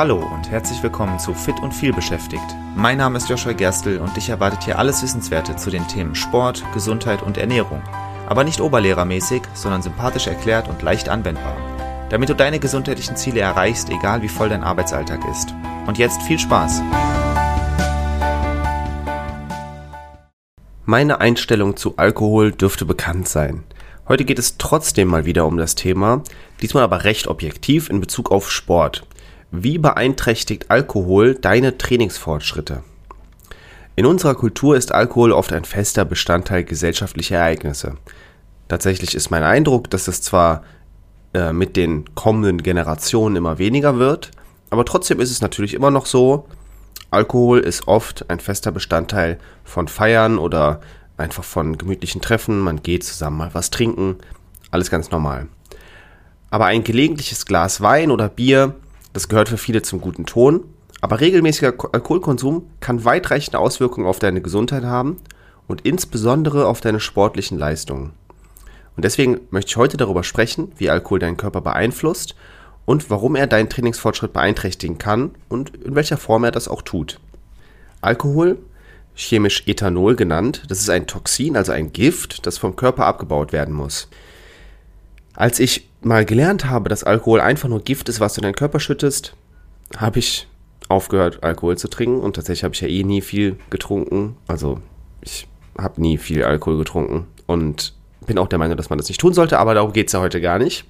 Hallo und herzlich willkommen zu Fit und viel beschäftigt. Mein Name ist Joshua Gerstl und dich erwartet hier alles Wissenswerte zu den Themen Sport, Gesundheit und Ernährung. Aber nicht oberlehrermäßig, sondern sympathisch erklärt und leicht anwendbar. Damit du deine gesundheitlichen Ziele erreichst, egal wie voll dein Arbeitsalltag ist. Und jetzt viel Spaß! Meine Einstellung zu Alkohol dürfte bekannt sein. Heute geht es trotzdem mal wieder um das Thema, diesmal aber recht objektiv in Bezug auf Sport. Wie beeinträchtigt Alkohol deine Trainingsfortschritte? In unserer Kultur ist Alkohol oft ein fester Bestandteil gesellschaftlicher Ereignisse. Tatsächlich ist mein Eindruck, dass es zwar äh, mit den kommenden Generationen immer weniger wird, aber trotzdem ist es natürlich immer noch so, Alkohol ist oft ein fester Bestandteil von Feiern oder einfach von gemütlichen Treffen, man geht zusammen mal was trinken, alles ganz normal. Aber ein gelegentliches Glas Wein oder Bier das gehört für viele zum guten Ton, aber regelmäßiger Alkoholkonsum kann weitreichende Auswirkungen auf deine Gesundheit haben und insbesondere auf deine sportlichen Leistungen. Und deswegen möchte ich heute darüber sprechen, wie Alkohol deinen Körper beeinflusst und warum er deinen Trainingsfortschritt beeinträchtigen kann und in welcher Form er das auch tut. Alkohol, chemisch Ethanol genannt, das ist ein Toxin, also ein Gift, das vom Körper abgebaut werden muss. Als ich mal gelernt habe, dass Alkohol einfach nur Gift ist, was du in deinen Körper schüttest, habe ich aufgehört, Alkohol zu trinken. Und tatsächlich habe ich ja eh nie viel getrunken. Also ich habe nie viel Alkohol getrunken und bin auch der Meinung, dass man das nicht tun sollte, aber darum geht es ja heute gar nicht.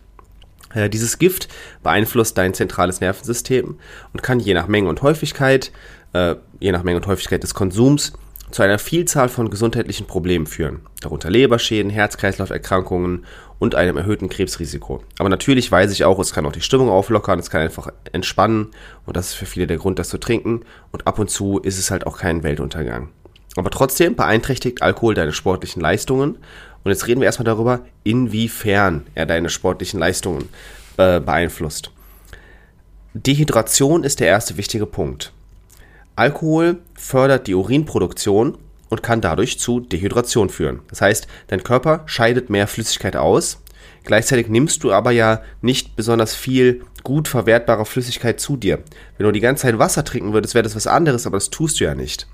Äh, dieses Gift beeinflusst dein zentrales Nervensystem und kann je nach Menge und Häufigkeit, äh, je nach Menge und Häufigkeit des Konsums, zu einer Vielzahl von gesundheitlichen Problemen führen, darunter Leberschäden, Herz-Kreislauf-Erkrankungen und einem erhöhten Krebsrisiko. Aber natürlich weiß ich auch, es kann auch die Stimmung auflockern, es kann einfach entspannen und das ist für viele der Grund, das zu trinken und ab und zu ist es halt auch kein Weltuntergang. Aber trotzdem beeinträchtigt Alkohol deine sportlichen Leistungen und jetzt reden wir erstmal darüber, inwiefern er deine sportlichen Leistungen äh, beeinflusst. Dehydration ist der erste wichtige Punkt. Alkohol fördert die Urinproduktion und kann dadurch zu Dehydration führen. Das heißt, dein Körper scheidet mehr Flüssigkeit aus. Gleichzeitig nimmst du aber ja nicht besonders viel gut verwertbare Flüssigkeit zu dir. Wenn du die ganze Zeit Wasser trinken würdest, wäre das was anderes, aber das tust du ja nicht.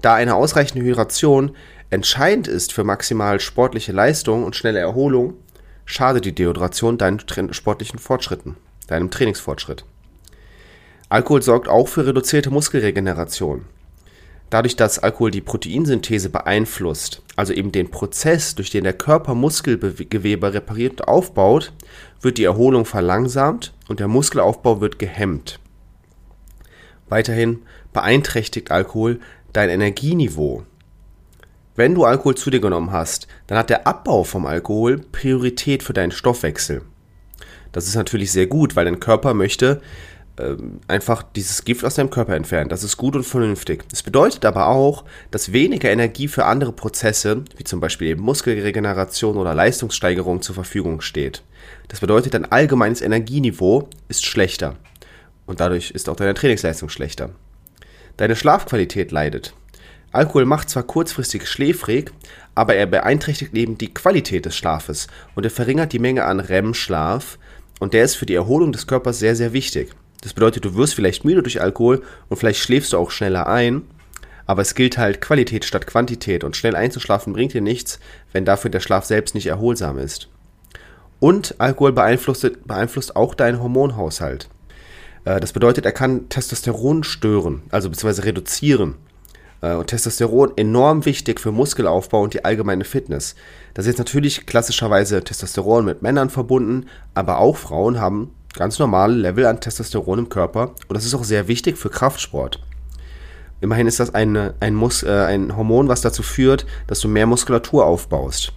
Da eine ausreichende Hydration entscheidend ist für maximal sportliche Leistung und schnelle Erholung, schadet die Dehydration deinen sportlichen Fortschritten, deinem Trainingsfortschritt. Alkohol sorgt auch für reduzierte Muskelregeneration. Dadurch, dass Alkohol die Proteinsynthese beeinflusst, also eben den Prozess, durch den der Körper Muskelgewebe repariert und aufbaut, wird die Erholung verlangsamt und der Muskelaufbau wird gehemmt. Weiterhin beeinträchtigt Alkohol dein Energieniveau. Wenn du Alkohol zu dir genommen hast, dann hat der Abbau vom Alkohol Priorität für deinen Stoffwechsel. Das ist natürlich sehr gut, weil dein Körper möchte einfach dieses Gift aus deinem Körper entfernen. Das ist gut und vernünftig. Das bedeutet aber auch, dass weniger Energie für andere Prozesse, wie zum Beispiel eben Muskelregeneration oder Leistungssteigerung zur Verfügung steht. Das bedeutet, dein allgemeines Energieniveau ist schlechter. Und dadurch ist auch deine Trainingsleistung schlechter. Deine Schlafqualität leidet. Alkohol macht zwar kurzfristig schläfrig, aber er beeinträchtigt eben die Qualität des Schlafes und er verringert die Menge an REM-Schlaf und der ist für die Erholung des Körpers sehr, sehr wichtig. Das bedeutet, du wirst vielleicht müde durch Alkohol und vielleicht schläfst du auch schneller ein. Aber es gilt halt Qualität statt Quantität und schnell einzuschlafen bringt dir nichts, wenn dafür der Schlaf selbst nicht erholsam ist. Und Alkohol beeinflusst, beeinflusst auch deinen Hormonhaushalt. Äh, das bedeutet, er kann Testosteron stören, also beziehungsweise reduzieren. Äh, und Testosteron enorm wichtig für Muskelaufbau und die allgemeine Fitness. Das ist jetzt natürlich klassischerweise Testosteron mit Männern verbunden, aber auch Frauen haben ganz normale Level an Testosteron im Körper und das ist auch sehr wichtig für Kraftsport. Immerhin ist das eine, ein, Mus äh, ein Hormon, was dazu führt, dass du mehr Muskulatur aufbaust.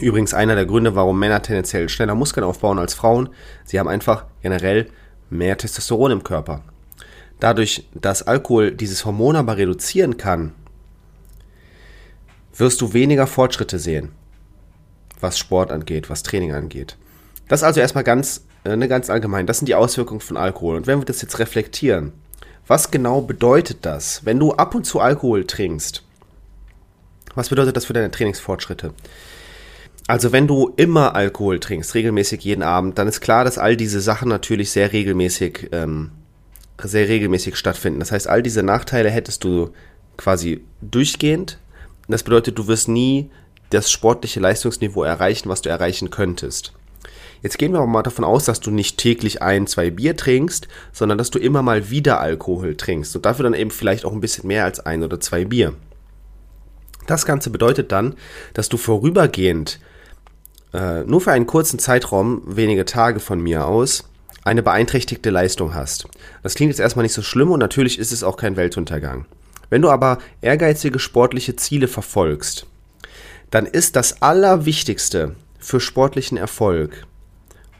Übrigens einer der Gründe, warum Männer tendenziell schneller Muskeln aufbauen als Frauen. Sie haben einfach generell mehr Testosteron im Körper. Dadurch, dass Alkohol dieses Hormon aber reduzieren kann, wirst du weniger Fortschritte sehen, was Sport angeht, was Training angeht. Das also erstmal ganz äh, ne, ganz allgemein, das sind die Auswirkungen von Alkohol. Und wenn wir das jetzt reflektieren, was genau bedeutet das, wenn du ab und zu Alkohol trinkst? Was bedeutet das für deine Trainingsfortschritte? Also wenn du immer Alkohol trinkst, regelmäßig jeden Abend, dann ist klar, dass all diese Sachen natürlich sehr regelmäßig ähm, sehr regelmäßig stattfinden. Das heißt, all diese Nachteile hättest du quasi durchgehend. Das bedeutet, du wirst nie das sportliche Leistungsniveau erreichen, was du erreichen könntest. Jetzt gehen wir aber mal davon aus, dass du nicht täglich ein, zwei Bier trinkst, sondern dass du immer mal wieder Alkohol trinkst und dafür dann eben vielleicht auch ein bisschen mehr als ein oder zwei Bier. Das Ganze bedeutet dann, dass du vorübergehend äh, nur für einen kurzen Zeitraum, wenige Tage von mir aus, eine beeinträchtigte Leistung hast. Das klingt jetzt erstmal nicht so schlimm und natürlich ist es auch kein Weltuntergang. Wenn du aber ehrgeizige sportliche Ziele verfolgst, dann ist das Allerwichtigste für sportlichen Erfolg,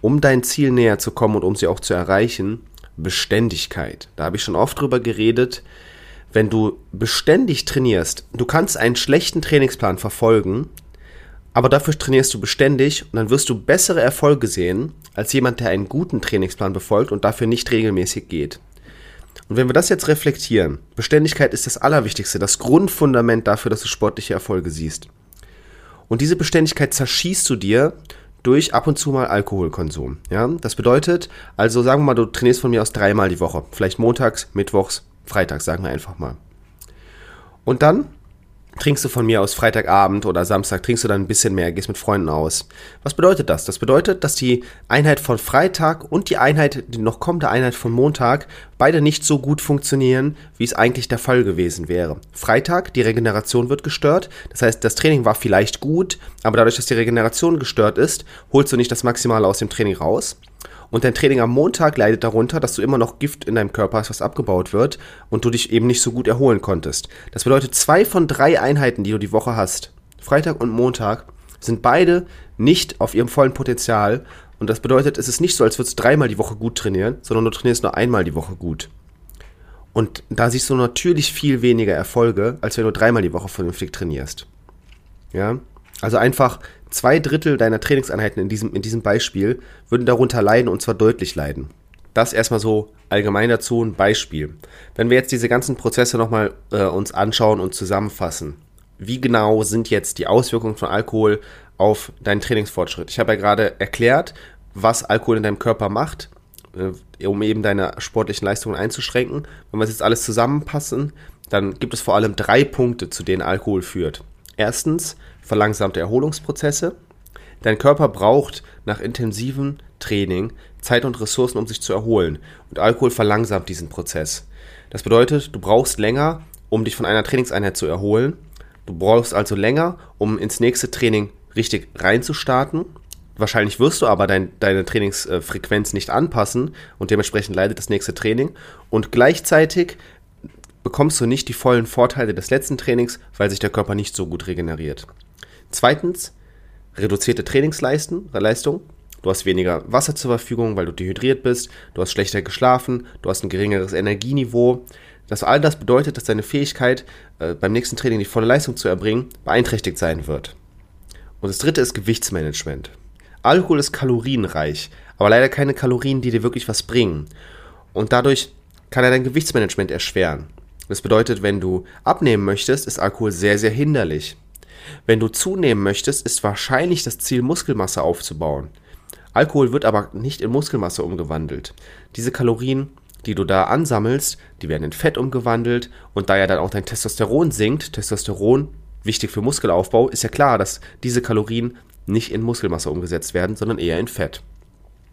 um dein Ziel näher zu kommen und um sie auch zu erreichen, Beständigkeit. Da habe ich schon oft drüber geredet. Wenn du beständig trainierst, du kannst einen schlechten Trainingsplan verfolgen, aber dafür trainierst du beständig und dann wirst du bessere Erfolge sehen als jemand, der einen guten Trainingsplan befolgt und dafür nicht regelmäßig geht. Und wenn wir das jetzt reflektieren, Beständigkeit ist das Allerwichtigste, das Grundfundament dafür, dass du sportliche Erfolge siehst. Und diese Beständigkeit zerschießt du dir durch ab und zu mal Alkoholkonsum. Ja? Das bedeutet, also sagen wir mal, du trainierst von mir aus dreimal die Woche. Vielleicht montags, mittwochs, freitags, sagen wir einfach mal. Und dann trinkst du von mir aus Freitagabend oder Samstag, trinkst du dann ein bisschen mehr, gehst mit Freunden aus. Was bedeutet das? Das bedeutet, dass die Einheit von Freitag und die Einheit, die noch kommende Einheit von Montag, beide nicht so gut funktionieren, wie es eigentlich der Fall gewesen wäre. Freitag, die Regeneration wird gestört. Das heißt, das Training war vielleicht gut, aber dadurch, dass die Regeneration gestört ist, holst du nicht das Maximale aus dem Training raus. Und dein Training am Montag leidet darunter, dass du immer noch Gift in deinem Körper hast, was abgebaut wird und du dich eben nicht so gut erholen konntest. Das bedeutet, zwei von drei Einheiten, die du die Woche hast, Freitag und Montag, sind beide nicht auf ihrem vollen Potenzial. Und das bedeutet, es ist nicht so, als würdest du dreimal die Woche gut trainieren, sondern du trainierst nur einmal die Woche gut. Und da siehst du natürlich viel weniger Erfolge, als wenn du dreimal die Woche vernünftig trainierst. Ja? Also einfach zwei Drittel deiner Trainingseinheiten in diesem, in diesem Beispiel würden darunter leiden und zwar deutlich leiden. Das erstmal so allgemein dazu ein Beispiel. Wenn wir jetzt diese ganzen Prozesse nochmal äh, uns anschauen und zusammenfassen, wie genau sind jetzt die Auswirkungen von Alkohol auf deinen Trainingsfortschritt? Ich habe ja gerade erklärt, was Alkohol in deinem Körper macht, äh, um eben deine sportlichen Leistungen einzuschränken. Wenn wir das jetzt alles zusammenpassen, dann gibt es vor allem drei Punkte, zu denen Alkohol führt. Erstens, verlangsamte Erholungsprozesse. Dein Körper braucht nach intensivem Training Zeit und Ressourcen, um sich zu erholen. Und Alkohol verlangsamt diesen Prozess. Das bedeutet, du brauchst länger, um dich von einer Trainingseinheit zu erholen. Du brauchst also länger, um ins nächste Training richtig reinzustarten. Wahrscheinlich wirst du aber dein, deine Trainingsfrequenz nicht anpassen und dementsprechend leidet das nächste Training. Und gleichzeitig bekommst du nicht die vollen Vorteile des letzten Trainings, weil sich der Körper nicht so gut regeneriert. Zweitens, reduzierte Trainingsleistung. Du hast weniger Wasser zur Verfügung, weil du dehydriert bist. Du hast schlechter geschlafen. Du hast ein geringeres Energieniveau. Das all das bedeutet, dass deine Fähigkeit, äh, beim nächsten Training die volle Leistung zu erbringen, beeinträchtigt sein wird. Und das dritte ist Gewichtsmanagement. Alkohol ist kalorienreich, aber leider keine Kalorien, die dir wirklich was bringen. Und dadurch kann er dein Gewichtsmanagement erschweren. Das bedeutet, wenn du abnehmen möchtest, ist Alkohol sehr, sehr hinderlich. Wenn du zunehmen möchtest, ist wahrscheinlich das Ziel, Muskelmasse aufzubauen. Alkohol wird aber nicht in Muskelmasse umgewandelt. Diese Kalorien, die du da ansammelst, die werden in Fett umgewandelt und da ja dann auch dein Testosteron sinkt, Testosteron wichtig für Muskelaufbau, ist ja klar, dass diese Kalorien nicht in Muskelmasse umgesetzt werden, sondern eher in Fett.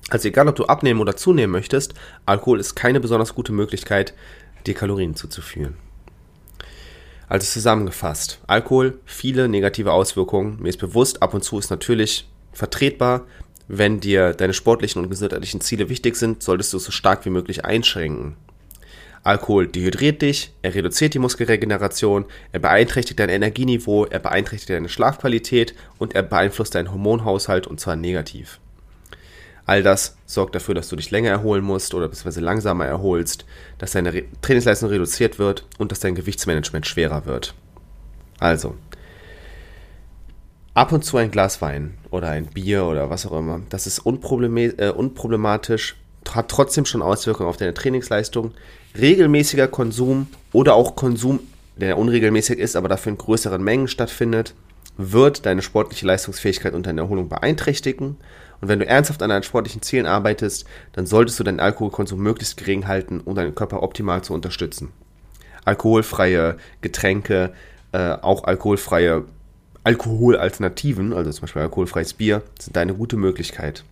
Also egal, ob du abnehmen oder zunehmen möchtest, Alkohol ist keine besonders gute Möglichkeit, dir Kalorien zuzuführen. Also zusammengefasst, Alkohol, viele negative Auswirkungen. Mir ist bewusst, ab und zu ist natürlich vertretbar. Wenn dir deine sportlichen und gesundheitlichen Ziele wichtig sind, solltest du es so stark wie möglich einschränken. Alkohol dehydriert dich, er reduziert die Muskelregeneration, er beeinträchtigt dein Energieniveau, er beeinträchtigt deine Schlafqualität und er beeinflusst deinen Hormonhaushalt und zwar negativ. All das sorgt dafür, dass du dich länger erholen musst oder beziehungsweise langsamer erholst, dass deine Re Trainingsleistung reduziert wird und dass dein Gewichtsmanagement schwerer wird. Also, ab und zu ein Glas Wein oder ein Bier oder was auch immer, das ist äh, unproblematisch, hat trotzdem schon Auswirkungen auf deine Trainingsleistung. Regelmäßiger Konsum oder auch Konsum, der unregelmäßig ist, aber dafür in größeren Mengen stattfindet, wird deine sportliche Leistungsfähigkeit und deine Erholung beeinträchtigen Und wenn du ernsthaft an deinen sportlichen Zielen arbeitest, dann solltest du deinen Alkoholkonsum möglichst gering halten, um deinen Körper optimal zu unterstützen. Alkoholfreie Getränke, äh, auch alkoholfreie Alkoholalternativen, also zum Beispiel alkoholfreies Bier, sind eine gute Möglichkeit.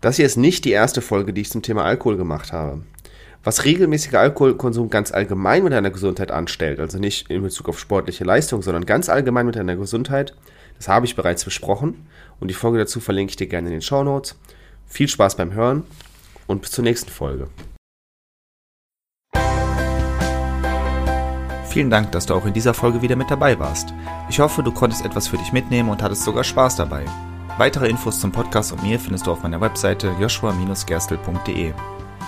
Das hier ist nicht die erste Folge, die ich zum Thema Alkohol gemacht habe. Was regelmäßiger Alkoholkonsum ganz allgemein mit deiner Gesundheit anstellt, also nicht in Bezug auf sportliche Leistung, sondern ganz allgemein mit deiner Gesundheit, das habe ich bereits besprochen und die Folge dazu verlinke ich dir gerne in den Show Notes. Viel Spaß beim Hören und bis zur nächsten Folge. Vielen Dank, dass du auch in dieser Folge wieder mit dabei warst. Ich hoffe, du konntest etwas für dich mitnehmen und hattest sogar Spaß dabei. Weitere Infos zum Podcast und mir findest du auf meiner Webseite joshua-gerstel.de.